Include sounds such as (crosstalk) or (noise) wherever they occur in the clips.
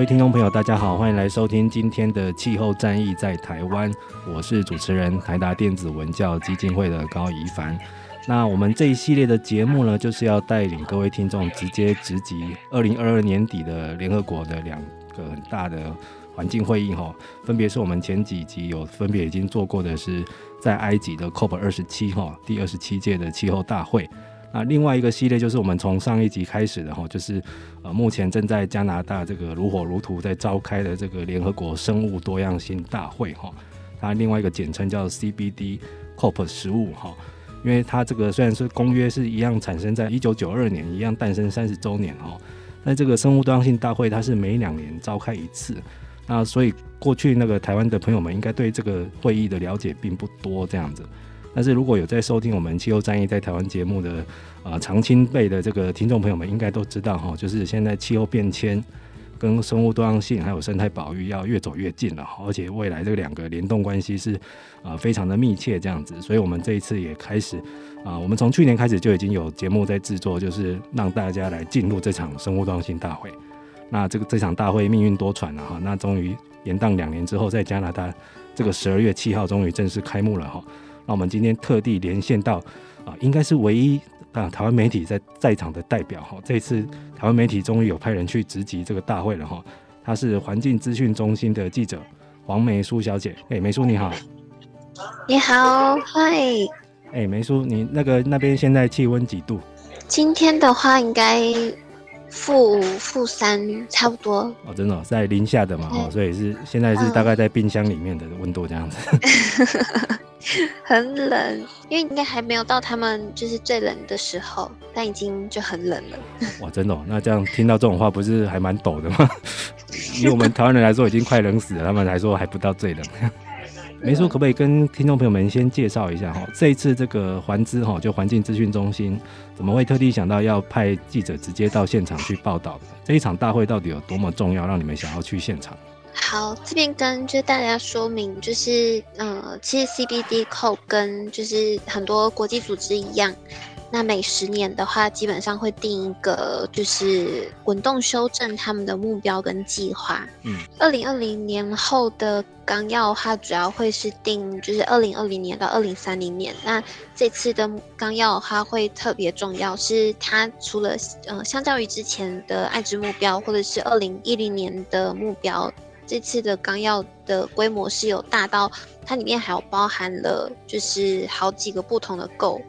各位听众朋友，大家好，欢迎来收听今天的《气候战役在台湾》，我是主持人台达电子文教基金会的高怡凡。那我们这一系列的节目呢，就是要带领各位听众直接直击 (laughs) 二零二二年底的联合国的两个很大的环境会议哈，分别是我们前几集有分别已经做过的是在埃及的 COP 二十七哈，第二十七届的气候大会。那另外一个系列就是我们从上一集开始的哈，就是呃目前正在加拿大这个如火如荼在召开的这个联合国生物多样性大会哈，它另外一个简称叫 CBD COP 十五哈，因为它这个虽然是公约是一样产生在一九九二年，一样诞生三十周年哈，但这个生物多样性大会它是每两年召开一次，那所以过去那个台湾的朋友们应该对这个会议的了解并不多这样子。但是如果有在收听我们气候战役在台湾节目的啊长青辈的这个听众朋友们，应该都知道哈，就是现在气候变迁跟生物多样性还有生态保育要越走越近了，而且未来这两个联动关系是啊非常的密切这样子，所以我们这一次也开始啊，我们从去年开始就已经有节目在制作，就是让大家来进入这场生物多样性大会。那这个这场大会命运多舛了哈，那终于延宕两年之后，在加拿大这个十二月七号终于正式开幕了哈。那我们今天特地连线到啊，应该是唯一啊台湾媒体在在场的代表哈。这次台湾媒体终于有派人去直击这个大会了哈。她是环境资讯中心的记者黄梅书小姐。哎，梅书你好。你好，嗨。哎，梅书，你那个那边现在气温几度？今天的话应该负负三差不多。哦，真的、哦、在零下的嘛，哦，所以是现在是大概在冰箱里面的温度这样子。(laughs) (laughs) 很冷，因为应该还没有到他们就是最冷的时候，但已经就很冷了。(laughs) 哇，真的哦？那这样听到这种话，不是还蛮陡的吗？(laughs) 以我们台湾人来说，已经快冷死了，他们来说还不到最冷。没错，可不可以跟听众朋友们先介绍一下哈？这一次这个环资哈，就环境资讯中心，怎么会特地想到要派记者直接到现场去报道？这一场大会到底有多么重要，让你们想要去现场？好，这边跟就大家说明，就是呃，其实 CBD COP 跟就是很多国际组织一样，那每十年的话，基本上会定一个就是滚动修正他们的目标跟计划。嗯，二零二零年后的纲要的话，主要会是定就是二零二零年到二零三零年。那这次的纲要的话，会特别重要，是它除了呃，相较于之前的爱之目标或者是二零一零年的目标。这次的纲要的规模是有大到，它里面还有包含了就是好几个不同的 goal，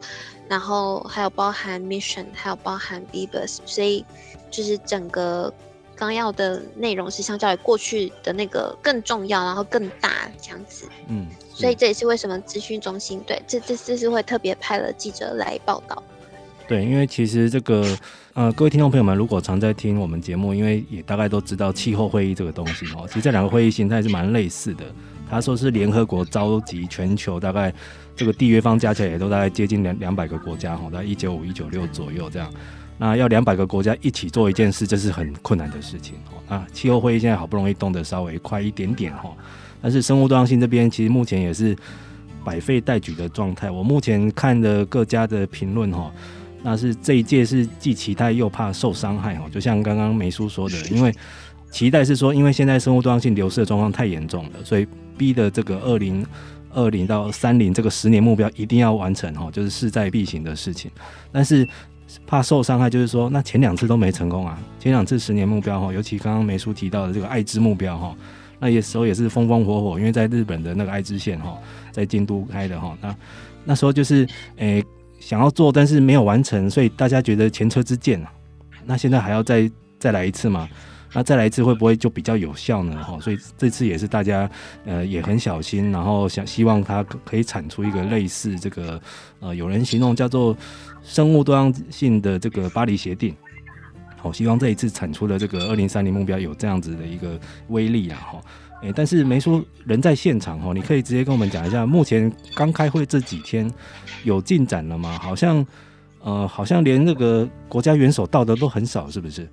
然后还有包含 mission，还有包含 Beavers，所以就是整个纲要的内容是相较于过去的那个更重要，然后更大这样子。嗯，所以这也是为什么资讯中心对这这次是会特别派了记者来报道。对，因为其实这个呃，各位听众朋友们，如果常在听我们节目，因为也大概都知道气候会议这个东西哦。其实这两个会议形态是蛮类似的。他说是联合国召集全球大概这个缔约方加起来也都大概接近两两百个国家哈，大概一九五一九六左右这样。那要两百个国家一起做一件事，这是很困难的事情哦。啊，气候会议现在好不容易动得稍微快一点点哈，但是生物多样性这边其实目前也是百废待举的状态。我目前看的各家的评论哈。那是这一届是既期待又怕受伤害哦，就像刚刚梅叔说的，因为期待是说，因为现在生物多样性流失的状况太严重了，所以逼的这个二零二零到三零这个十年目标一定要完成哦，就是势在必行的事情。但是怕受伤害，就是说那前两次都没成功啊，前两次十年目标哈，尤其刚刚梅叔提到的这个爱知目标哈，那也时候也是风风火火，因为在日本的那个爱知县哈，在京都开的哈，那那时候就是诶、欸、想要做，但是没有完成，所以大家觉得前车之鉴啊，那现在还要再再来一次嘛？那再来一次会不会就比较有效呢？哈，所以这次也是大家呃也很小心，然后想希望它可以产出一个类似这个呃有人形容叫做生物多样性的这个巴黎协定。好，希望这一次产出的这个二零三零目标有这样子的一个威力啊！哈，诶，但是没说人在现场哦，你可以直接跟我们讲一下，目前刚开会这几天有进展了吗？好像呃好像连那个国家元首到的都很少，是不是？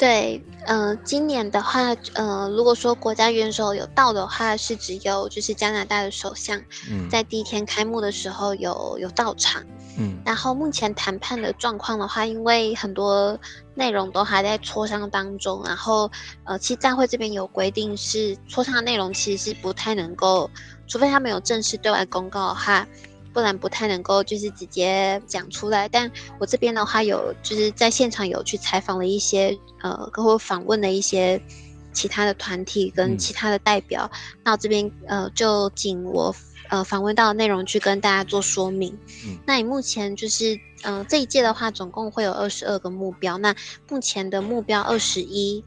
对，呃，今年的话，呃，如果说国家元首有到的话，是只有就是加拿大的首相，在第一天开幕的时候有有到场，嗯，然后目前谈判的状况的话，因为很多内容都还在磋商当中，然后呃，其实大会这边有规定是磋商的内容其实是不太能够，除非他们有正式对外公告的话。不然不太能够就是直接讲出来，但我这边的话有就是在现场有去采访了一些呃，跟我访问了一些其他的团体跟其他的代表，嗯、那我这边呃就仅我呃访问到的内容去跟大家做说明。嗯、那你目前就是呃这一届的话，总共会有二十二个目标，那目前的目标二十一，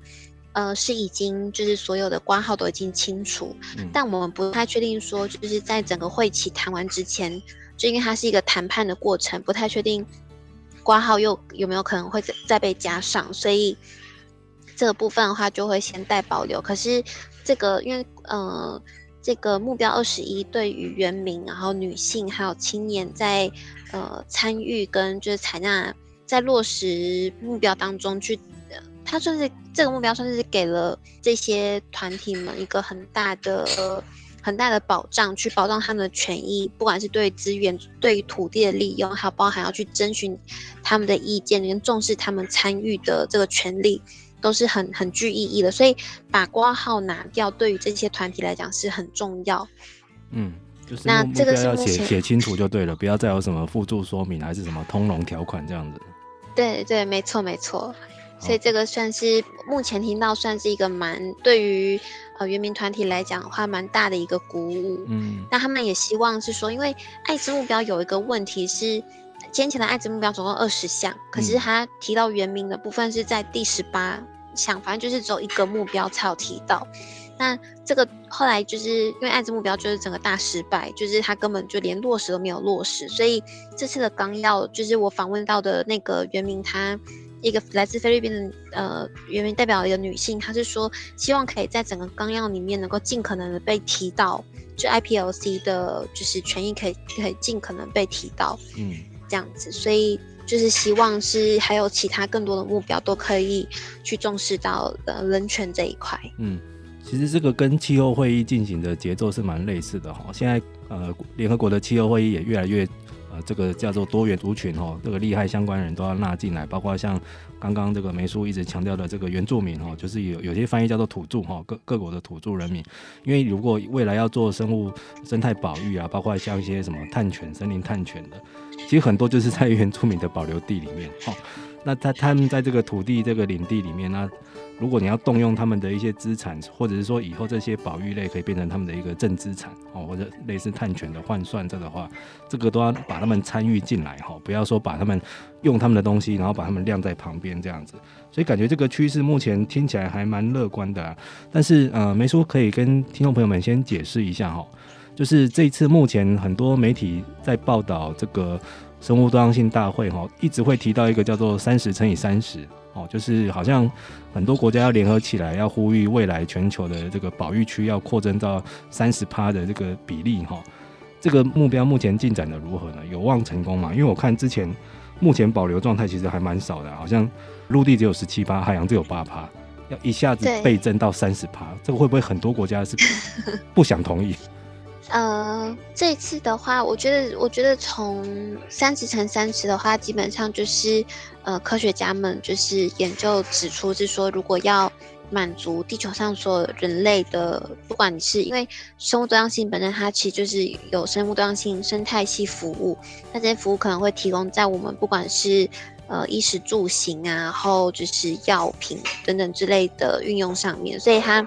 呃是已经就是所有的挂号都已经清除，嗯、但我们不太确定说就是在整个会期谈完之前。就因为它是一个谈判的过程，不太确定挂号又有没有可能会再再被加上，所以这个部分的话就会先待保留。可是这个因为呃这个目标二十一对于原民，然后女性还有青年在呃参与跟就是采纳在落实目标当中去，它算是这个目标算是给了这些团体们一个很大的。很大的保障，去保障他们的权益，不管是对资源、对土地的利用，还有包含要去征询他们的意见，跟重视他们参与的这个权利，都是很很具意义的。所以把挂号拿掉，对于这些团体来讲是很重要。嗯，就是那这个要写写清楚就对了，不要再有什么附注说明还是什么通融条款这样子。对对，没错没错。所以这个算是目前听到算是一个蛮对于。呃，原民团体来讲的话，蛮大的一个鼓舞。嗯，那他们也希望是说，因为爱知目标有一个问题是，先前的爱知目标总共二十项，可是他提到原民的部分是在第十八项，反正就是只有一个目标才有提到。那这个后来就是因为爱知目标就是整个大失败，就是他根本就连落实都没有落实，所以这次的纲要就是我访问到的那个原名他。一个来自菲律宾的呃原民代表的一个女性，她是说希望可以在整个纲要里面能够尽可能的被提到，就 IPLC 的就是权益可以可以尽可能被提到，嗯，这样子，所以就是希望是还有其他更多的目标都可以去重视到呃人权这一块。嗯，其实这个跟气候会议进行的节奏是蛮类似的哈，现在呃联合国的气候会议也越来越。呃，这个叫做多元族群哦，这个利害相关人都要纳进来，包括像刚刚这个梅叔一直强调的这个原住民哦，就是有有些翻译叫做土著哈，各各国的土著人民，因为如果未来要做生物生态保育啊，包括像一些什么碳权、森林碳权的，其实很多就是在原住民的保留地里面哦，那他他们在这个土地这个领地里面那。如果你要动用他们的一些资产，或者是说以后这些保育类可以变成他们的一个正资产哦，或者类似碳权的换算这的话，这个都要把他们参与进来哈，不要说把他们用他们的东西，然后把他们晾在旁边这样子。所以感觉这个趋势目前听起来还蛮乐观的啊。但是呃，梅叔可以跟听众朋友们先解释一下哈，就是这一次目前很多媒体在报道这个生物多样性大会哈，一直会提到一个叫做三十乘以三十。哦，就是好像很多国家要联合起来，要呼吁未来全球的这个保育区要扩增到三十趴的这个比例哈。这个目标目前进展的如何呢？有望成功吗？因为我看之前目前保留状态其实还蛮少的，好像陆地只有十七趴，海洋只有八趴，要一下子倍增到三十趴，这个会不会很多国家是不想同意？(laughs) 呃，这次的话，我觉得，我觉得从三十乘三十的话，基本上就是，呃，科学家们就是研究指出，是说，如果要满足地球上所有人类的，不管你是因为生物多样性本身，它其实就是有生物多样性生态系服务，那这些服务可能会提供在我们不管是呃衣食住行啊，然后就是药品等等之类的运用上面，所以它。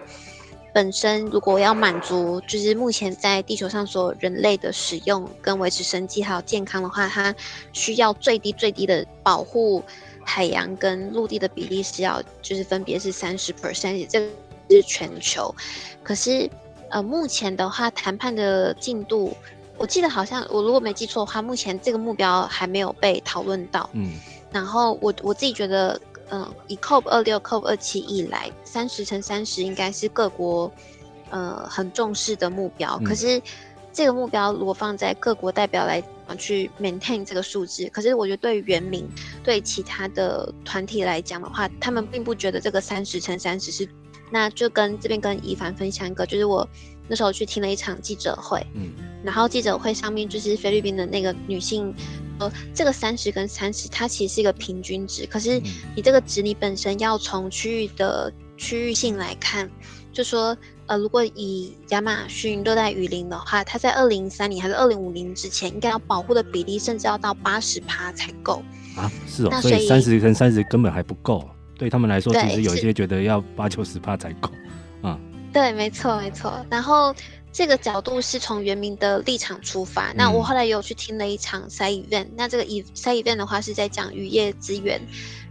本身如果要满足，就是目前在地球上所有人类的使用跟维持生计还有健康的话，它需要最低最低的保护海洋跟陆地的比例是要，就是分别是三十 percent，这个是全球。可是呃，目前的话谈判的进度，我记得好像我如果没记错的话，目前这个目标还没有被讨论到。嗯，然后我我自己觉得。嗯，以 COP 二六、COP 二七以来，三十乘三十应该是各国呃很重视的目标。嗯、可是这个目标如果放在各国代表来去 maintain 这个数字，可是我觉得对原民、对其他的团体来讲的话，他们并不觉得这个三十乘三十是。那就跟这边跟一凡分享一个，就是我那时候去听了一场记者会，嗯，然后记者会上面就是菲律宾的那个女性。呃，这个三十跟三十，它其实是一个平均值。可是你这个值，你本身要从区域的区域性来看，就说，呃，如果以亚马逊热带雨林的话，它在二零三零还是二零五零之前，应该要保护的比例，甚至要到八十趴才够啊。是哦，所以三十跟三十根本还不够，对他们来说，其实有一些觉得要八九十趴才够啊。对，没错，没错。然后。这个角度是从原民的立场出发。那我后来也有去听了一场 side event，那这个 side event 的话是在讲渔业资源。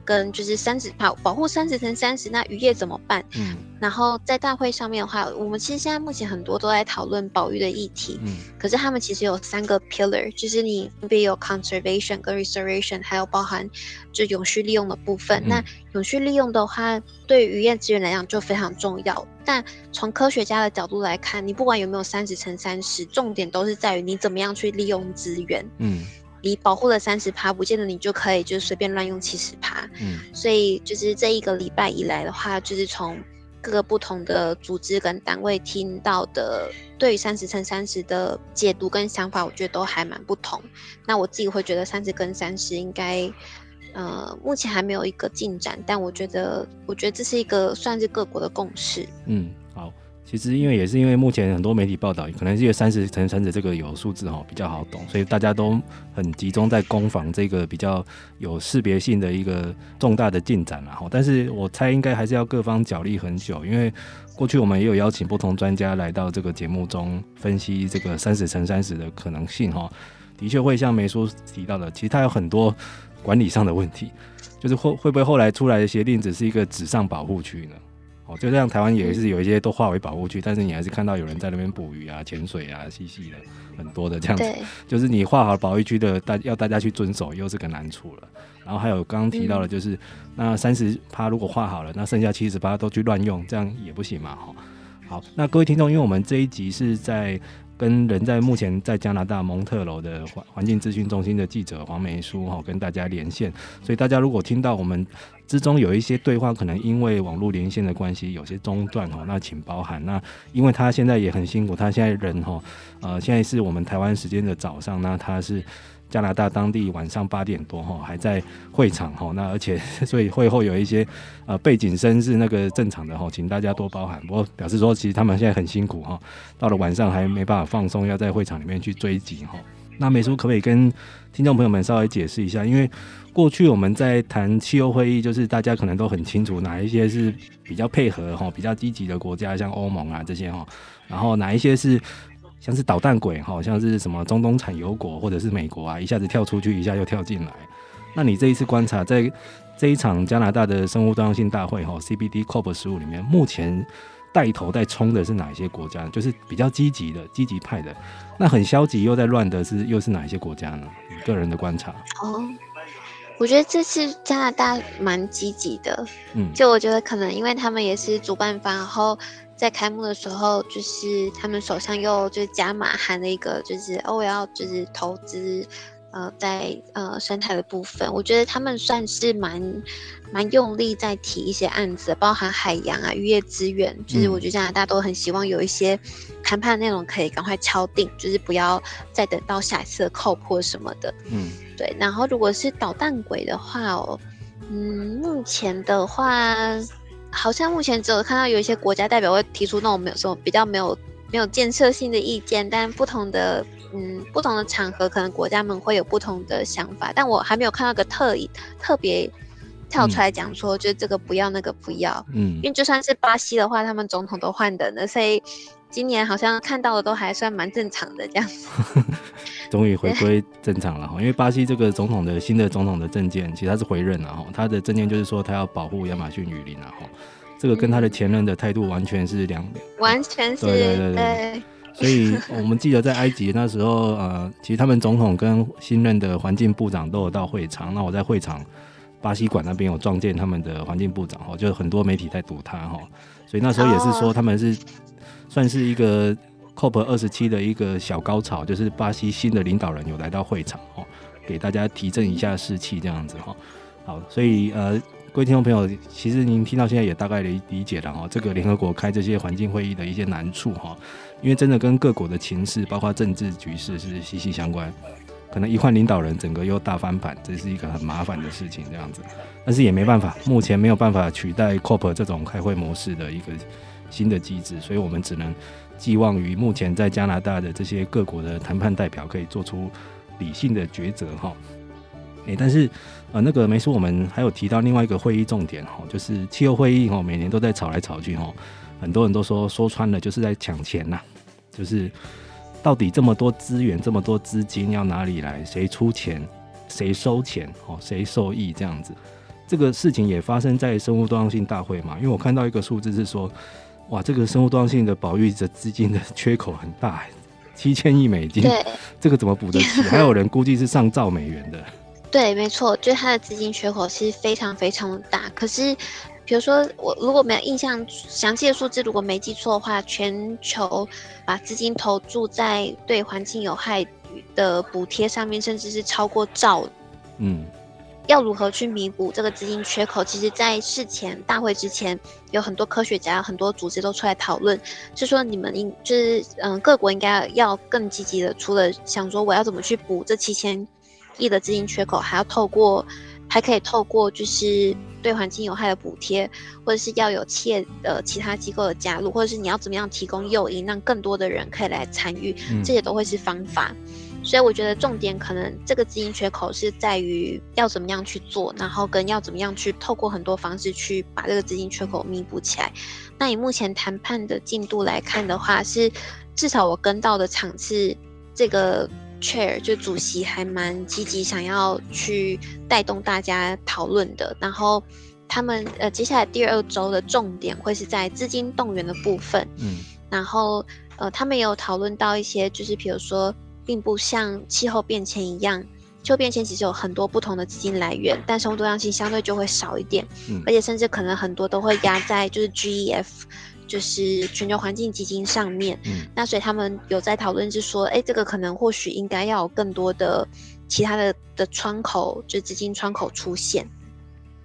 跟就是三十保保护三十乘三十，那渔业怎么办？嗯，然后在大会上面的话，我们其实现在目前很多都在讨论保育的议题，嗯，可是他们其实有三个 pillar，就是你分别有 conservation 跟 restoration，还有包含就永续利用的部分。嗯、那永续利用的话，对渔业资源来讲就非常重要。但从科学家的角度来看，你不管有没有三十乘三十，重点都是在于你怎么样去利用资源，嗯。你保护了三十趴，不见得你就可以就随便乱用七十趴。嗯，所以就是这一个礼拜以来的话，就是从各个不同的组织跟单位听到的对于三十乘三十的解读跟想法，我觉得都还蛮不同。那我自己会觉得三十跟三十应该，呃，目前还没有一个进展，但我觉得，我觉得这是一个算是各国的共识。嗯。其实，因为也是因为目前很多媒体报道，可能是因为三十乘三十这个有数字哈比较好懂，所以大家都很集中在攻防这个比较有识别性的一个重大的进展了哈。但是我猜应该还是要各方角力很久，因为过去我们也有邀请不同专家来到这个节目中分析这个三十乘三十的可能性哈。的确会像梅叔提到的，其实它有很多管理上的问题，就是会会不会后来出来的协定只是一个纸上保护区呢？哦，就像台湾也是有一些都划为保护区，但是你还是看到有人在那边捕鱼啊、潜水啊、嬉戏的很多的这样子。对就是你划好保护区的，大要大家去遵守，又是个难处了。然后还有刚刚提到的，就是、嗯、那三十趴如果划好了，那剩下七十趴都去乱用，这样也不行嘛。哈，好，那各位听众，因为我们这一集是在。跟人在目前在加拿大蒙特楼的环环境资讯中心的记者黄梅书哈，跟大家连线，所以大家如果听到我们之中有一些对话，可能因为网络连线的关系有些中断哦，那请包涵。那因为他现在也很辛苦，他现在人哈，呃，现在是我们台湾时间的早上，那他是。加拿大当地晚上八点多哈，还在会场哈，那而且 (laughs) 所以会后有一些呃背景声是那个正常的哈，请大家多包涵。不过表示说，其实他们现在很辛苦哈，到了晚上还没办法放松，要在会场里面去追击哈。那梅叔可不可以跟听众朋友们稍微解释一下？因为过去我们在谈气候会议，就是大家可能都很清楚哪一些是比较配合哈、比较积极的国家，像欧盟啊这些哈，然后哪一些是。像是捣蛋鬼，好像是什么中东产油国或者是美国啊，一下子跳出去，一下又跳进来。那你这一次观察，在这一场加拿大的生物多样性大会哈 CBD COP 十五里面，目前带头在冲的是哪一些国家？就是比较积极的、积极派的。那很消极又在乱的是又是哪一些国家呢？你个人的观察。哦，我觉得这次加拿大蛮积极的。嗯，就我觉得可能因为他们也是主办方，然后。在开幕的时候，就是他们首相又就是加码喊了一个，就是哦，我要就是投资，呃，在呃生态的部分，我觉得他们算是蛮蛮用力在提一些案子，包含海洋啊、渔业资源，就是我觉得加拿大都很希望有一些谈判内容可以赶快敲定，就是不要再等到下一次的 COP 或什么的。嗯，对。然后如果是捣蛋鬼的话哦，嗯，目前的话。好像目前只有看到有一些国家代表会提出那种没有什么比较没有没有建设性的意见，但不同的嗯不同的场合，可能国家们会有不同的想法，但我还没有看到个特特别跳出来讲说，就这个不要那个不要，嗯，因为就算是巴西的话，他们总统都换的那，所以今年好像看到的都还算蛮正常的这样子。(laughs) 终于回归正常了哈，因为巴西这个总统的新的总统的政见，其实他是回任了哈，他的政见就是说他要保护亚马逊雨林了哈，这个跟他的前任的态度完全是两，完全是对对对对，所以我们记得在埃及那时候呃，其实他们总统跟新任的环境部长都有到会场，那我在会场巴西馆那边有撞见他们的环境部长哈，就很多媒体在堵他哈，所以那时候也是说他们是算是一个。COP 二十七的一个小高潮，就是巴西新的领导人有来到会场哦，给大家提振一下士气这样子哈。好，所以呃，各位听众朋友，其实您听到现在也大概理理解了哈，这个联合国开这些环境会议的一些难处哈，因为真的跟各国的情势，包括政治局势是息息相关，可能一换领导人，整个又大翻盘，这是一个很麻烦的事情这样子。但是也没办法，目前没有办法取代 COP 这种开会模式的一个新的机制，所以我们只能。寄望于目前在加拿大的这些各国的谈判代表可以做出理性的抉择哈，诶，但是呃那个没说，我们还有提到另外一个会议重点哈，就是气候会议哈，每年都在吵来吵去哈，很多人都说说穿了就是在抢钱呐，就是到底这么多资源这么多资金要哪里来，谁出钱，谁收钱哦，谁受益这样子，这个事情也发生在生物多样性大会嘛，因为我看到一个数字是说。哇，这个生物多样性的保育的资金的 (laughs) 缺口很大，七千亿美金，对，这个怎么补得起？(laughs) 还有人估计是上兆美元的。对，没错，就它的资金缺口是非常非常的大。可是，比如说我如果没有印象详细的数字，如果没记错的话，全球把资金投注在对环境有害的补贴上面，甚至是超过兆。嗯。要如何去弥补这个资金缺口？其实，在事前大会之前，有很多科学家、很多组织都出来讨论，是说你们应就是嗯，各国应该要更积极的，除了想说我要怎么去补这七千亿的资金缺口，还要透过还可以透过就是对环境有害的补贴，或者是要有企业的其他机构的加入，或者是你要怎么样提供诱因，让更多的人可以来参与，这些都会是方法。所以我觉得重点可能这个资金缺口是在于要怎么样去做，然后跟要怎么样去透过很多方式去把这个资金缺口弥补起来。那以目前谈判的进度来看的话，是至少我跟到的场次，这个 chair 就主席还蛮积极，想要去带动大家讨论的。然后他们呃接下来第二周的重点会是在资金动员的部分，嗯，然后呃他们也有讨论到一些就是比如说。并不像气候变迁一样，气候变迁其实有很多不同的资金来源，但生物多样性相对就会少一点，嗯，而且甚至可能很多都会压在就是 GEF，就是全球环境基金上面，嗯，那所以他们有在讨论是说，哎，这个可能或许应该要有更多的其他的的窗口，就资金窗口出现。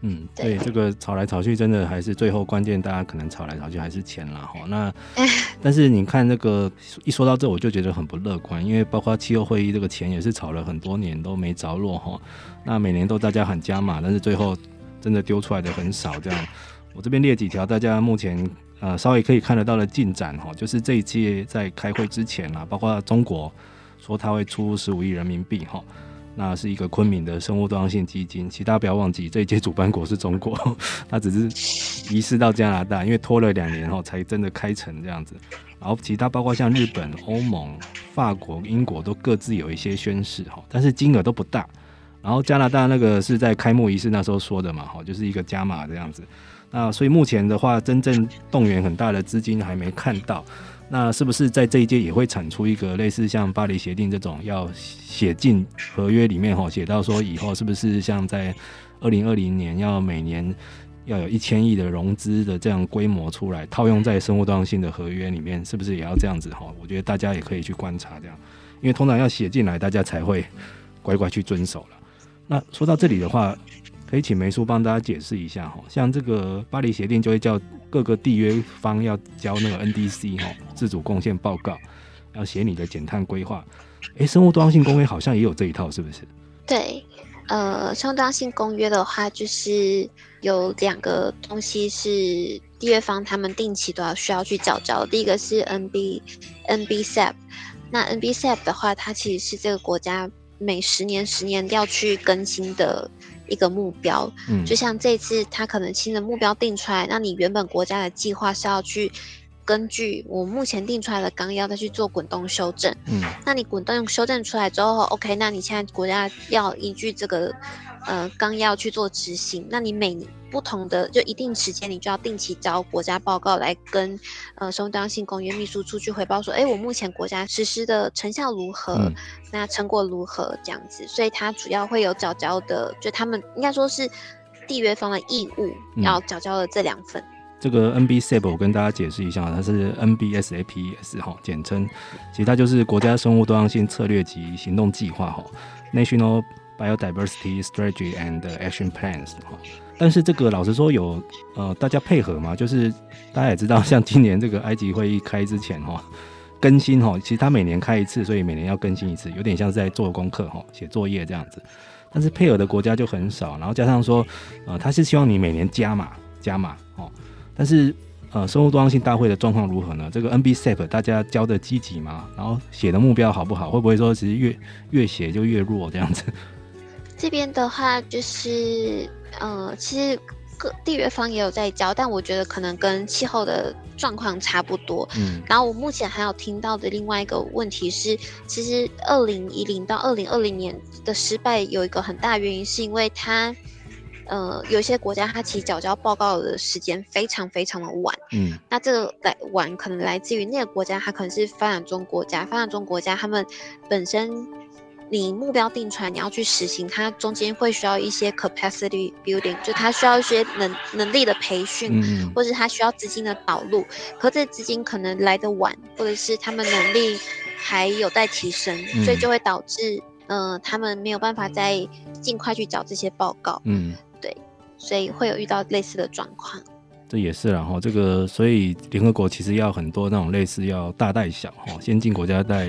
嗯，对，这个吵来吵去，真的还是最后关键，大家可能吵来吵去还是钱啦哈。那，(laughs) 但是你看那个一说到这，我就觉得很不乐观，因为包括气候会议这个钱也是吵了很多年都没着落哈。那每年都大家喊加码，但是最后真的丢出来的很少。这样，我这边列几条大家目前呃稍微可以看得到的进展哈，就是这一届在开会之前啊，包括中国说他会出十五亿人民币哈。那是一个昆明的生物多样性基金，其他不要忘记，这一届主办国是中国，(laughs) 他只是移师到加拿大，因为拖了两年后才真的开成这样子。然后其他包括像日本、欧盟、法国、英国都各自有一些宣誓哈，但是金额都不大。然后加拿大那个是在开幕仪式那时候说的嘛，哈，就是一个加码这样子。那所以目前的话，真正动员很大的资金还没看到。那是不是在这一届也会产出一个类似像巴黎协定这种要写进合约里面哈，写到说以后是不是像在二零二零年要每年要有一千亿的融资的这样规模出来，套用在生物多样性的合约里面，是不是也要这样子哈？我觉得大家也可以去观察这样，因为通常要写进来，大家才会乖乖去遵守了。那说到这里的话，可以请梅叔帮大家解释一下哈，像这个巴黎协定就会叫。各个缔约方要交那个 NDC 哈，自主贡献报告，要写你的减碳规划。诶，生物多样性公约好像也有这一套，是不是？对，呃，生物多样性公约的话，就是有两个东西是缔约方他们定期都要需要去缴交。第一个是 NB NBCP，那 NBCP 的话，它其实是这个国家每十年十年要去更新的一个目标。嗯，就像这次他可能新的目标定出来，那你原本国家的计划是要去。根据我目前定出来的纲要，再去做滚动修正。嗯，那你滚动修正出来之后，OK，那你现在国家要依据这个呃纲要去做执行。那你每不同的就一定时间，你就要定期交国家报告来跟呃生物多样性公约秘书处去汇报说，哎，我目前国家实施的成效如何？嗯、那成果如何？这样子，所以它主要会有缴交的，就他们应该说是缔约方的义务要缴交的这两份。嗯这个 NBCP 我跟大家解释一下，它是 NBSAPS 哈，简称，其实它就是国家生物多样性策略及行动计划哈，National Biodiversity Strategy and Action Plans 哈。但是这个老实说有呃大家配合嘛，就是大家也知道，像今年这个埃及会议开之前哈，更新哈，其实它每年开一次，所以每年要更新一次，有点像是在做功课哈，写作业这样子。但是配合的国家就很少，然后加上说呃，他是希望你每年加码加码哦。但是，呃，生物多样性大会的状况如何呢？这个 NBCP 大家教的积极吗？然后写的目标好不好？会不会说其实越越写就越弱这样子？(laughs) 这边的话就是，呃，其实各缔约方也有在教，但我觉得可能跟气候的状况差不多。嗯。然后我目前还有听到的另外一个问题是，其实二零一零到二零二零年的失败有一个很大原因，是因为它。呃，有些国家它其实缴交报告的时间非常非常的晚，嗯，那这个来晚可能来自于那个国家，它可能是发展中国家，发展中国家他们本身你目标定出来，你要去实行，它中间会需要一些 capacity building，就它需要一些能能力的培训，嗯，或者它需要资金的导入，可这资金可能来的晚，或者是他们能力还有待提升，嗯，所以就会导致，呃，他们没有办法再尽快去找这些报告，嗯。所以会有遇到类似的状况，这也是然后这个，所以联合国其实要很多那种类似要大带小哈，先进国家带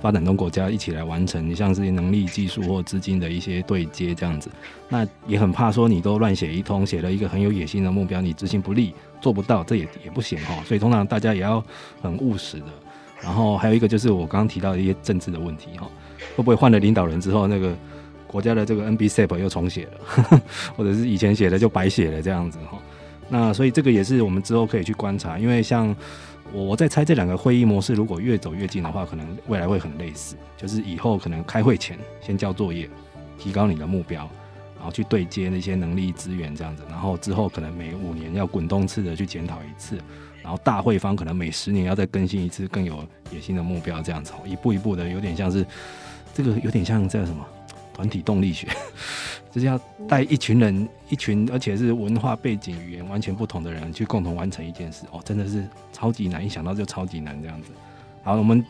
发展中国家一起来完成，你像是能力、技术或资金的一些对接这样子，那也很怕说你都乱写一通，写了一个很有野心的目标，你执行不力，做不到，这也也不行哈。所以通常大家也要很务实的，然后还有一个就是我刚刚提到的一些政治的问题哈，会不会换了领导人之后那个。国家的这个 NBCP 又重写了呵呵，(laughs) 或者是以前写的就白写了这样子哈。那所以这个也是我们之后可以去观察，因为像我我在猜这两个会议模式，如果越走越近的话，可能未来会很类似，就是以后可能开会前先交作业，提高你的目标，然后去对接那些能力资源这样子，然后之后可能每五年要滚动式的去检讨一次，然后大会方可能每十年要再更新一次更有野心的目标这样子，一步一步的有点像是这个有点像这个什么？团体动力学，就是要带一群人，一群而且是文化背景、语言完全不同的人去共同完成一件事哦，真的是超级难，一想到就超级难这样子。好，我们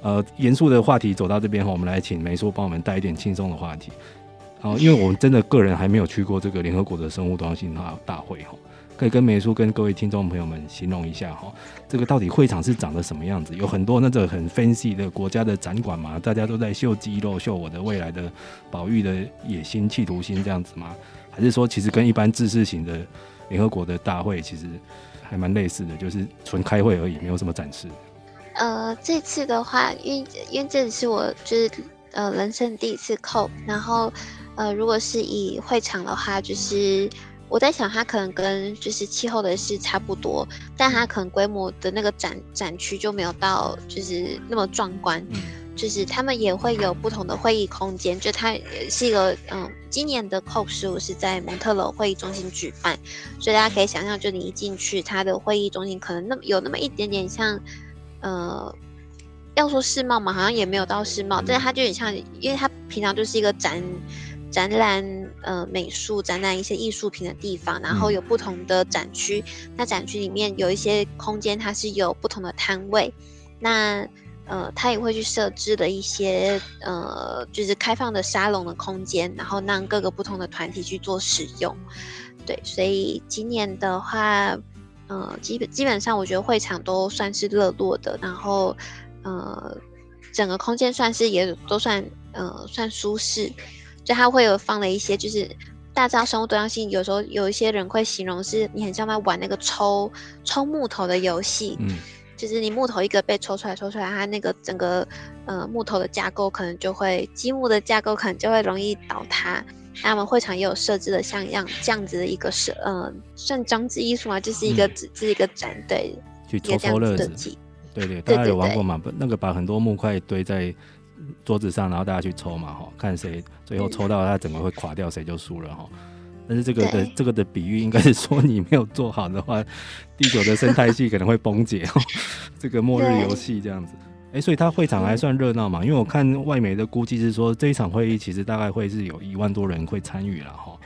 呃严肃的话题走到这边后，我们来请梅叔帮我们带一点轻松的话题。好，因为我们真的个人还没有去过这个联合国的生物多样性大大会哈。可以跟梅叔跟各位听众朋友们形容一下哈，这个到底会场是长得什么样子？有很多那种很 fancy 的国家的展馆嘛，大家都在秀肌肉、秀我的未来的保育的野心、企图心这样子吗？还是说其实跟一般制式型的联合国的大会其实还蛮类似的，就是纯开会而已，没有什么展示？呃，这次的话，因为因为这里是我就是呃人生第一次去然后呃如果是以会场的话，就是。我在想，它可能跟就是气候的事差不多，但它可能规模的那个展展区就没有到就是那么壮观。就是他们也会有不同的会议空间，就它是一个嗯，今年的 COP 十五是在蒙特娄会议中心举办，所以大家可以想象，就你一进去，它的会议中心可能那么有那么一点点像，呃，要说世贸嘛，好像也没有到世贸，但是它就很像，因为它平常就是一个展。展览呃美术展览一些艺术品的地方，然后有不同的展区。嗯、那展区里面有一些空间，它是有不同的摊位。那呃，它也会去设置了一些呃，就是开放的沙龙的空间，然后让各个不同的团体去做使用。对，所以今年的话，呃，基本基本上我觉得会场都算是热络的，然后呃，整个空间算是也都算呃算舒适。就它会有放了一些，就是大家知道生物多样性，有时候有一些人会形容是你很像在玩那个抽抽木头的游戏，嗯，就是你木头一个被抽出来抽出来，它那个整个呃木头的架构可能就会积木的架构可能就会容易倒塌。那我们会场也有设置的像样这样子的一个设呃算装置艺术嘛，就是一个只是、嗯、一个展对，去抽抽乐子。对对，大家有玩过吗？那个把很多木块堆在桌子上，然后大家去抽嘛，哈，看谁最后抽到他整个会垮掉，谁就输了哈。但是这个的这个的比喻应该是说，你没有做好的话，地球的生态系可能会崩解哦。(laughs) 这个末日游戏这样子，哎，所以它会场还算热闹嘛？因为我看外媒的估计是说，这一场会议其实大概会是有一万多人会参与了哈。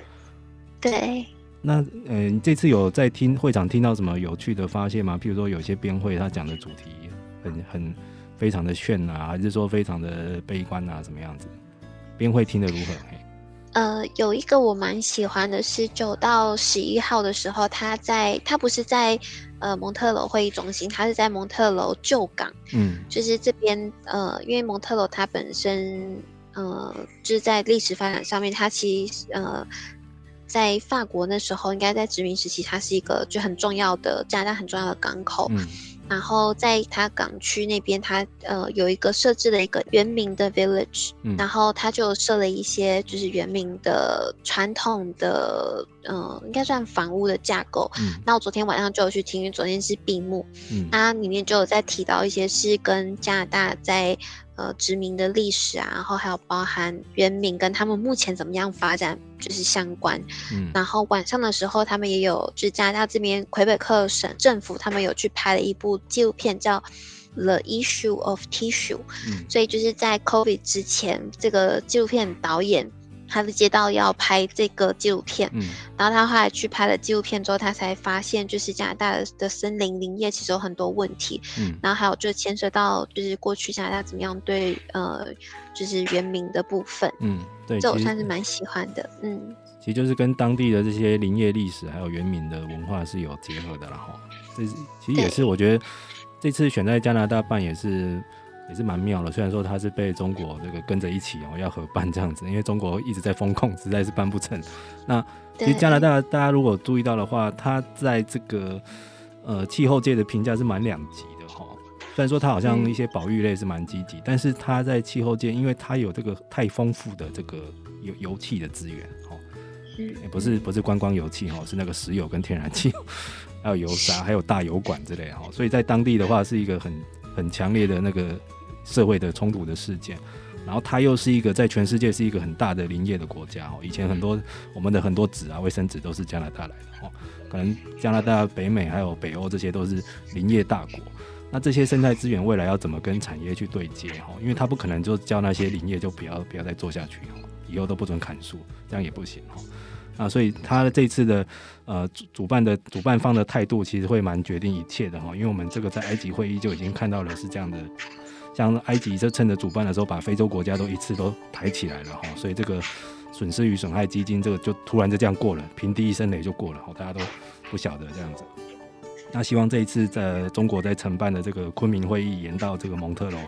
对。那呃，你这次有在听会场听到什么有趣的发现吗？譬如说，有些编会他讲的主题很很非常的炫啊，还是说非常的悲观啊，怎么样子？边会听得如何？(laughs) 呃，有一个我蛮喜欢的是九到十一号的时候，他在他不是在呃蒙特楼会议中心，他是在蒙特楼旧港，嗯，就是这边呃，因为蒙特楼它本身呃就是在历史发展上面，它其实呃。在法国那时候，应该在殖民时期，它是一个就很重要的加拿大很重要的港口。嗯、然后在它港区那边，它呃有一个设置了一个原民的 village，、嗯、然后它就设了一些就是原民的传统的呃应该算房屋的架构。嗯、那我昨天晚上就有去听，因为昨天是闭幕，嗯、它里面就有在提到一些是跟加拿大在。呃，殖民的历史啊，然后还有包含原民跟他们目前怎么样发展，就是相关。嗯，然后晚上的时候，他们也有，就是加拿大这边魁北克省政府，他们有去拍了一部纪录片，叫《The Issue of Tissue》。嗯，所以就是在 COVID 之前，这个纪录片导演。他是接到要拍这个纪录片，嗯，然后他后来去拍了纪录片之后，他才发现就是加拿大的森林林业其实有很多问题，嗯，然后还有就牵涉到就是过去加拿大怎么样对呃就是原民的部分，嗯，对，这我算是蛮喜欢的，嗯，其实就是跟当地的这些林业历史还有原民的文化是有结合的了哈，这其实也是我觉得这次选在加拿大办也是。也是蛮妙的，虽然说他是被中国这个跟着一起哦，要合办这样子，因为中国一直在封控，实在是办不成。那其实加拿大大家如果注意到的话，他在这个呃气候界的评价是蛮两极的哈。虽然说他好像一些保育类是蛮积极，但是他在气候界，因为他有这个太丰富的这个油油气的资源哈，也不是不是观光油气哈，是那个石油跟天然气，(laughs) 还有油砂，还有大油管之类哈，所以在当地的话是一个很很强烈的那个。社会的冲突的事件，然后它又是一个在全世界是一个很大的林业的国家哦。以前很多我们的很多纸啊、卫生纸都是加拿大来的哦。可能加拿大、北美还有北欧这些都是林业大国。那这些生态资源未来要怎么跟产业去对接哈？因为它不可能就叫那些林业就不要不要再做下去哈，以后都不准砍树，这样也不行哈。啊，所以他这次的呃主主办的主办方的态度其实会蛮决定一切的哈。因为我们这个在埃及会议就已经看到了是这样的。像埃及就趁着主办的时候，把非洲国家都一次都抬起来了哈，所以这个损失与损害基金这个就突然就这样过了，平地一声雷就过了，大家都不晓得这样子。那希望这一次在中国在承办的这个昆明会议延到这个蒙特楼，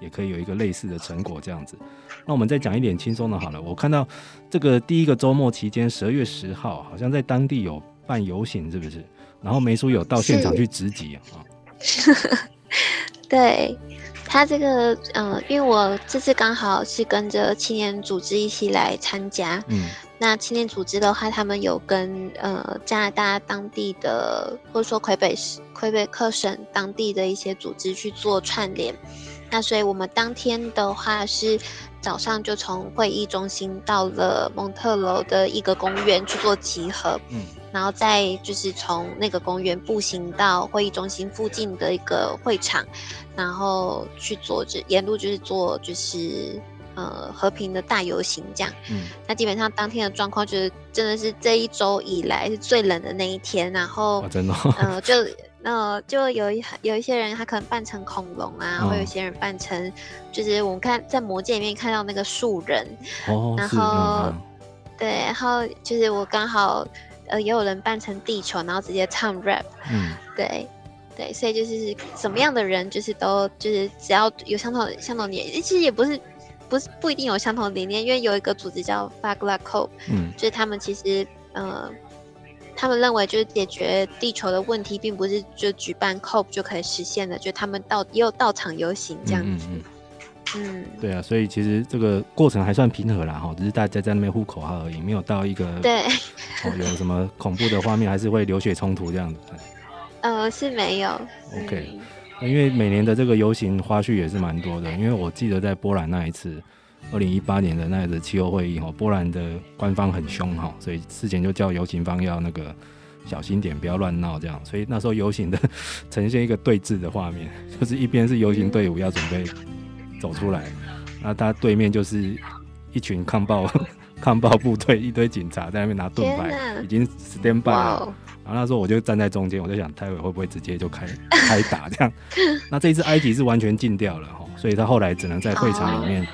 也可以有一个类似的成果这样子。那我们再讲一点轻松的好了，我看到这个第一个周末期间，十二月十号好像在当地有办游行，是不是？然后梅叔有到现场去直击啊？(laughs) 对。他这个，嗯、呃，因为我这次刚好是跟着青年组织一起来参加，嗯，那青年组织的话，他们有跟呃加拿大当地的，或者说魁北市、魁北克省当地的一些组织去做串联，那所以我们当天的话是早上就从会议中心到了蒙特楼的一个公园去做集合，嗯。然后再就是从那个公园步行到会议中心附近的一个会场，然后去做这沿路就是做就是呃和平的大游行这样。嗯，那基本上当天的状况就是真的是这一周以来是最冷的那一天，然后、啊、真的，呃就呃就有一有一些人他可能扮成恐龙啊，或、哦、有一些人扮成就是我们看在魔戒里面看到那个树人，哦，然后、嗯、对，然后就是我刚好。呃，也有人扮成地球，然后直接唱 rap，嗯，对，对，所以就是什么样的人，就是都就是只要有相同相同年，其实也不是不不是不一定有相同的理念，因为有一个组织叫 Fagla Cope，嗯，就是他们其实呃，他们认为就是解决地球的问题，并不是就举办 Cope 就可以实现的，就他们到也有到场游行这样子。嗯，嗯，嗯，嗯，对啊，所以其实这个过程还算平和啦，哈，只是大家在那边呼口号而已，没有到一个对，(laughs) 哦，有什么恐怖的画面，还是会流血冲突这样子。呃，是没有。OK。因为每年的这个游行花絮也是蛮多的，因为我记得在波兰那一次，二零一八年的那一次气候会议哈，波兰的官方很凶哈，所以事前就叫游行方要那个小心点，不要乱闹这样，所以那时候游行的 (laughs) 呈现一个对峙的画面，就是一边是游行队伍要准备走出来，那他对面就是一群抗暴 (laughs) 抗暴部队，一堆警察在那边拿盾牌，已经 stand by 了。然后那时候我就站在中间，我就想待会会不会直接就开 (laughs) 开打这样。那这一次埃及是完全禁掉了哈，所以他后来只能在会场里面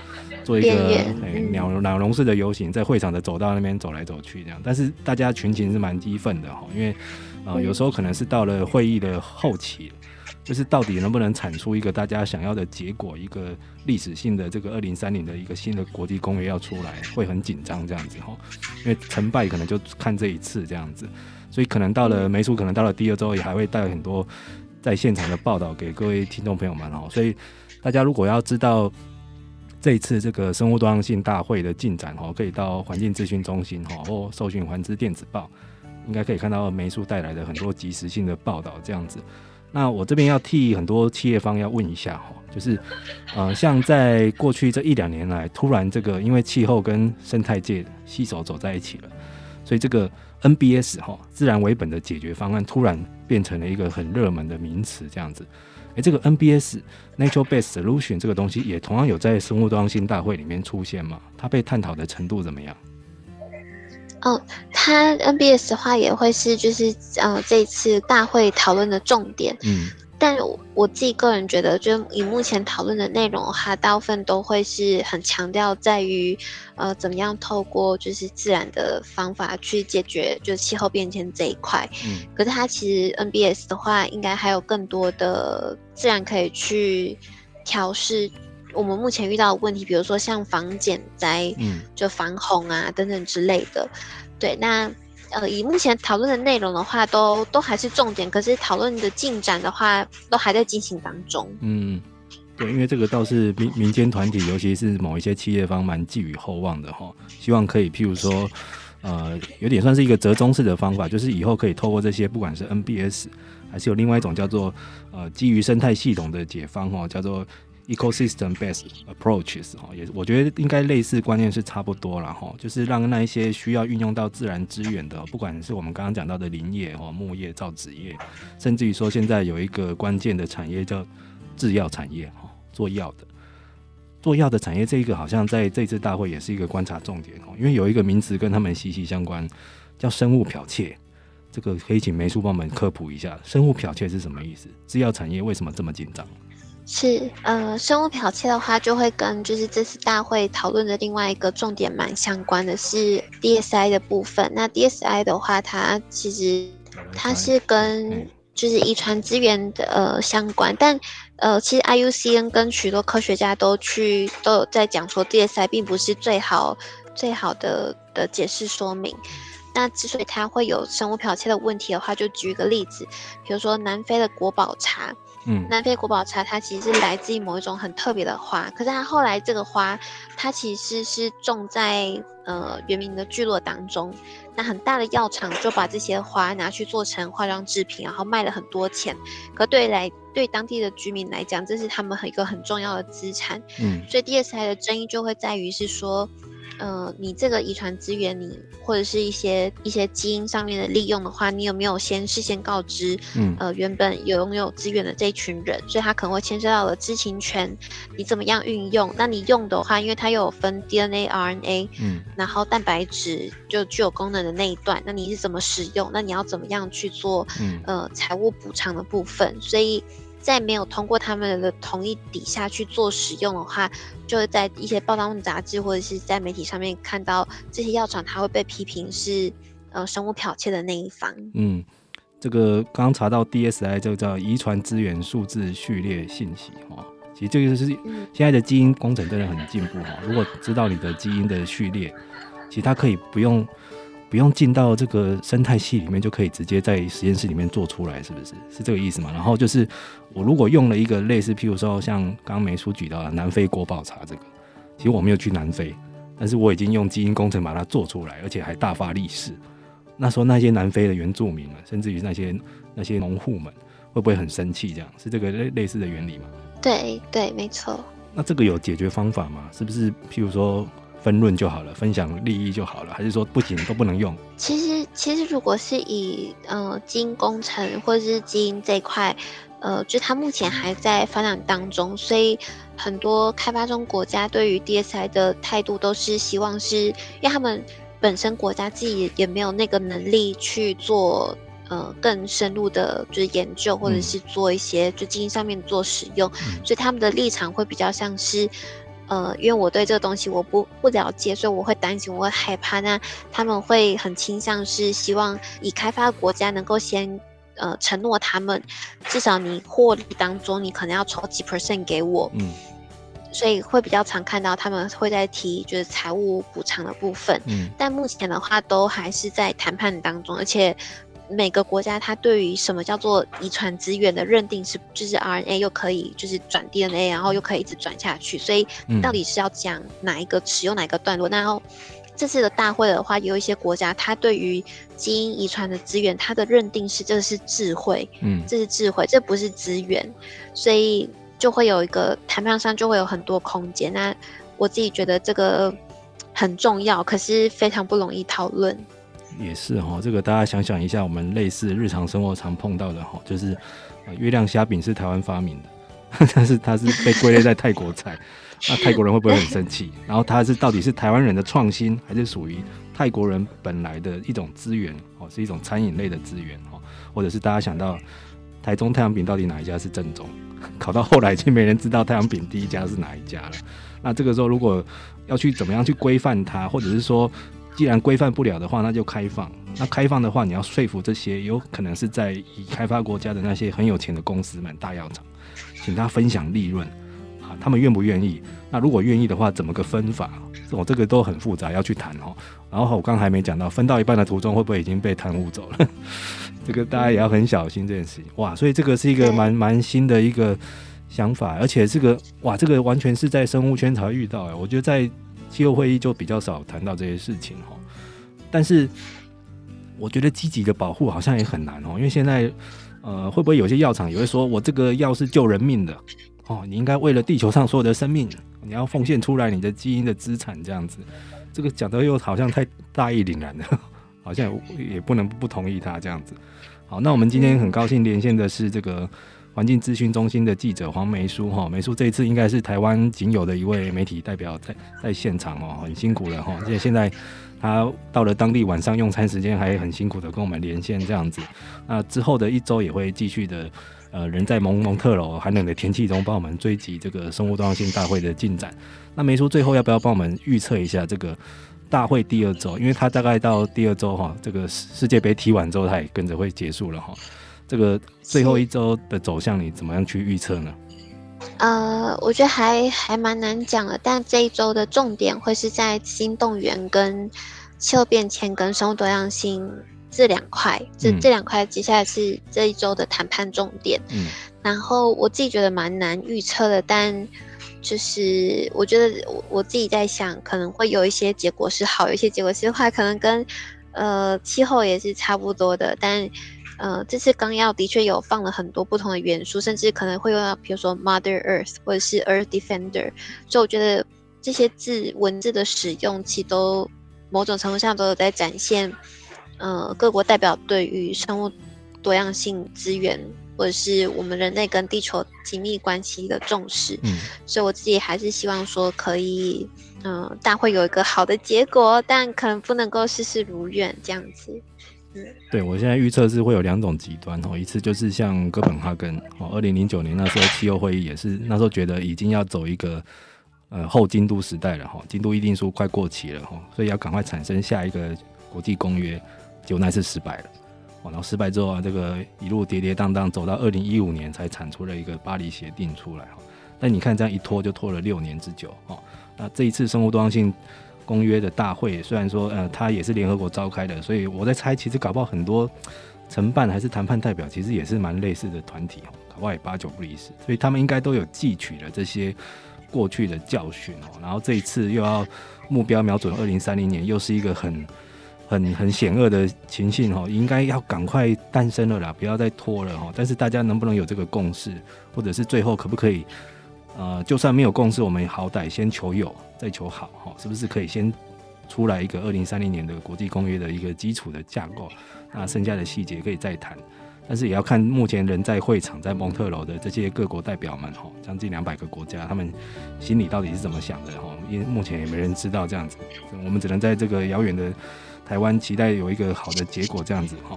做一个诶鸟鸟笼式的游行，在会场的走道那边走来走去这样。但是大家群情是蛮激愤的哈，因为呃有时候可能是到了会议的后期，就是到底能不能产出一个大家想要的结果，一个历史性的这个二零三零的一个新的国际公约要出来，会很紧张这样子哈。因为成败可能就看这一次这样子。所以可能到了梅叔，可能到了第二周也还会带很多在现场的报道给各位听众朋友们哦。所以大家如果要知道这一次这个生物多样性大会的进展哦，可以到环境资讯中心哈，或搜寻环资电子报，应该可以看到梅叔带来的很多及时性的报道这样子。那我这边要替很多企业方要问一下哈，就是呃，像在过去这一两年来，突然这个因为气候跟生态界携手走在一起了，所以这个。NBS 哈，自然为本的解决方案突然变成了一个很热门的名词，这样子。诶，这个 NBS Nature Based Solution 这个东西也同样有在生物多样性大会里面出现吗？它被探讨的程度怎么样？哦，它 NBS 的话也会是就是呃这次大会讨论的重点。嗯。但我我自己个人觉得，就以目前讨论的内容的话，大部分都会是很强调在于，呃，怎么样透过就是自然的方法去解决就气候变迁这一块。嗯。可是它其实 NBS 的话，应该还有更多的自然可以去调适我们目前遇到的问题，比如说像防减灾，嗯，就防洪啊等等之类的。对，那。呃，以目前讨论的内容的话，都都还是重点，可是讨论的进展的话，都还在进行当中。嗯，对，因为这个倒是民民间团体，尤其是某一些企业方蛮寄予厚望的哈，希望可以譬如说，呃，有点算是一个折中式的方法，就是以后可以透过这些，不管是 NBS，还是有另外一种叫做呃基于生态系统的解方哈，叫做。Ecosystem-based approaches 哈，也我觉得应该类似观念是差不多了哈，就是让那一些需要运用到自然资源的，不管是我们刚刚讲到的林业哈、木业、造纸业，甚至于说现在有一个关键的产业叫制药产业哈，做药的，做药的产业这一个好像在这次大会也是一个观察重点哦，因为有一个名词跟他们息息相关，叫生物剽窃，这个可以请梅叔帮我们科普一下，生物剽窃是什么意思？制药产业为什么这么紧张？是呃，生物剽窃的话，就会跟就是这次大会讨论的另外一个重点蛮相关的，是 DSI 的部分。那 DSI 的话，它其实它是跟就是遗传资源的呃相关，但呃，其实 IUCN 跟许多科学家都去都有在讲说，DSI 并不是最好最好的的解释说明。那之所以它会有生物剽窃的问题的话，就举一个例子，比如说南非的国宝茶。嗯，南非国宝茶它其实是来自于某一种很特别的花，可是它后来这个花，它其实是种在呃原民的聚落当中，那很大的药厂就把这些花拿去做成化妆制品，然后卖了很多钱，可对来对当地的居民来讲，这是他们一个很重要的资产。嗯，所以 DSI 的争议就会在于是说。呃，你这个遗传资源，你或者是一些一些基因上面的利用的话，你有没有先事先告知？嗯，呃，原本有拥有资源的这一群人，所以他可能会牵涉到了知情权，你怎么样运用？那你用的话，因为它又有分 DNA、RNA，嗯，然后蛋白质就具有功能的那一段，那你是怎么使用？那你要怎么样去做？嗯，呃，财务补偿的部分，所以。在没有通过他们的同意底下去做使用的话，就会在一些报道杂志或者是在媒体上面看到这些药厂，它会被批评是呃生物剽窃的那一方。嗯，这个刚查到 DSI 就叫遗传资源数字序列信息哈，其实这个是现在的基因工程真的很进步哈。如果知道你的基因的序列，其实它可以不用不用进到这个生态系里面，就可以直接在实验室里面做出来，是不是？是这个意思吗？然后就是我如果用了一个类似，譬如说像刚刚梅叔举到的南非国宝茶这个，其实我没有去南非，但是我已经用基因工程把它做出来，而且还大发利市。那时候那些南非的原住民们，甚至于那些那些农户们，会不会很生气？这样是这个类类似的原理吗？对对，没错。那这个有解决方法吗？是不是譬如说？分润就好了，分享利益就好了，还是说不行都不能用？其实，其实如果是以呃基因工程或者是基因这一块，呃，就它目前还在发展当中，所以很多开发中国家对于 DSI 的态度都是希望是，因为他们本身国家自己也没有那个能力去做呃更深入的，就是研究或者是做一些就基因上面做使用，嗯、所以他们的立场会比较像是。呃，因为我对这个东西我不不了解，所以我会担心，我会害怕。那他们会很倾向是希望已开发国家能够先呃承诺他们，至少你获利当中你可能要抽几 percent 给我。嗯。所以会比较常看到他们会在提就是财务补偿的部分。嗯。但目前的话都还是在谈判当中，而且。每个国家它对于什么叫做遗传资源的认定是，就是 RNA 又可以就是转 DNA，然后又可以一直转下去，所以到底是要讲哪一个使用哪一个段落？然后这次的大会的话，有一些国家它对于基因遗传的资源，它的认定是这是智慧，嗯，这是智慧，这不是资源，所以就会有一个谈判上就会有很多空间。那我自己觉得这个很重要，可是非常不容易讨论。也是哈，这个大家想想一下，我们类似日常生活常碰到的哈，就是月亮虾饼是台湾发明的，(laughs) 但是它是被归类在泰国菜，(laughs) 那泰国人会不会很生气？然后它是到底是台湾人的创新，还是属于泰国人本来的一种资源哦，是一种餐饮类的资源哦，或者是大家想到台中太阳饼到底哪一家是正宗？(laughs) 考到后来已经没人知道太阳饼第一家是哪一家了。那这个时候如果要去怎么样去规范它，或者是说？既然规范不了的话，那就开放。那开放的话，你要说服这些有可能是在已开发国家的那些很有钱的公司们、大药厂，请他分享利润啊，他们愿不愿意？那如果愿意的话，怎么个分法？我、哦、这个都很复杂，要去谈哦。然后我刚还没讲到，分到一半的途中会不会已经被贪污走了？(laughs) 这个大家也要很小心这件事情。哇，所以这个是一个蛮蛮新的一个想法，而且这个哇，这个完全是在生物圈才会遇到哎，我觉得在。气候会议就比较少谈到这些事情哈，但是我觉得积极的保护好像也很难哦，因为现在呃会不会有些药厂也会说，我这个药是救人命的哦，你应该为了地球上所有的生命，你要奉献出来你的基因的资产这样子，这个讲的又好像太大义凛然了，(laughs) 好像也不能不同意他这样子。好，那我们今天很高兴连线的是这个。环境资讯中心的记者黄梅书哈，梅书这一次应该是台湾仅有的一位媒体代表在在现场哦，很辛苦了哈。而且现在他到了当地晚上用餐时间，还很辛苦的跟我们连线这样子。那之后的一周也会继续的，呃，人在蒙蒙特娄寒冷的天气中帮我们追击这个生物多样性大会的进展。那梅书最后要不要帮我们预测一下这个大会第二周？因为他大概到第二周哈，这个世界杯踢完之后，他也跟着会结束了哈。这个最后一周的走向，你怎么样去预测呢？呃，我觉得还还蛮难讲的，但这一周的重点会是在新动员、跟气候变迁、跟生物多样性这两块，这、嗯、这两块接下来是这一周的谈判重点。嗯，然后我自己觉得蛮难预测的，但就是我觉得我我自己在想，可能会有一些结果是好，有一些结果是坏，可能跟呃气候也是差不多的，但。呃，这次纲要的确有放了很多不同的元素，甚至可能会用到，比如说 Mother Earth 或者是 Earth Defender，所以我觉得这些字文字的使用，其实都某种程度上都有在展现，呃，各国代表对于生物多样性资源或者是我们人类跟地球紧密关系的重视。嗯，所以我自己还是希望说可以，嗯、呃，大会有一个好的结果，但可能不能够事事如愿这样子。对，我现在预测是会有两种极端哦，一次就是像哥本哈根哦，二零零九年那时候气候会议也是那时候觉得已经要走一个呃后京都时代了哈，京都议定书快过期了哈，所以要赶快产生下一个国际公约，结果那次失败了哦，然后失败之后啊，这个一路跌跌荡荡走到二零一五年才产出了一个巴黎协定出来哈，但你看这样一拖就拖了六年之久哦。那这一次生物多样性公约的大会，虽然说呃它也是联合国召开的，所以我在猜，其实搞不好很多承办还是谈判代表，其实也是蛮类似的团体哦，搞不好也八九不离十，所以他们应该都有汲取了这些过去的教训哦。然后这一次又要目标瞄准二零三零年，又是一个很。很很险恶的情形哦，应该要赶快诞生了啦，不要再拖了哈。但是大家能不能有这个共识，或者是最后可不可以，呃，就算没有共识，我们好歹先求有，再求好哈，是不是可以先出来一个二零三零年的国际公约的一个基础的架构？那剩下的细节可以再谈，但是也要看目前人在会场，在蒙特娄的这些各国代表们哈，将近两百个国家，他们心里到底是怎么想的哈？因为目前也没人知道这样子，我们只能在这个遥远的。台湾期待有一个好的结果，这样子哈。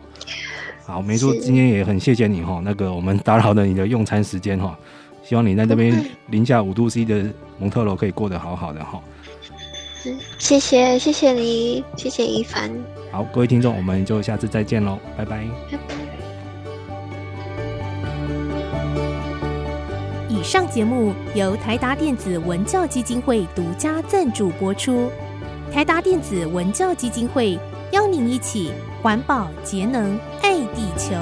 好，梅叔今天也很谢谢你哈。那个我们打扰了你的用餐时间哈，希望你在这边零下五度 C 的蒙特楼可以过得好好的哈。嗯，谢谢谢谢你，谢谢一凡。好，各位听众，我们就下次再见喽，拜拜。拜拜。以上节目由台达电子文教基金会独家赞助播出。台达电子文教基金会邀您一起环保节能爱地球。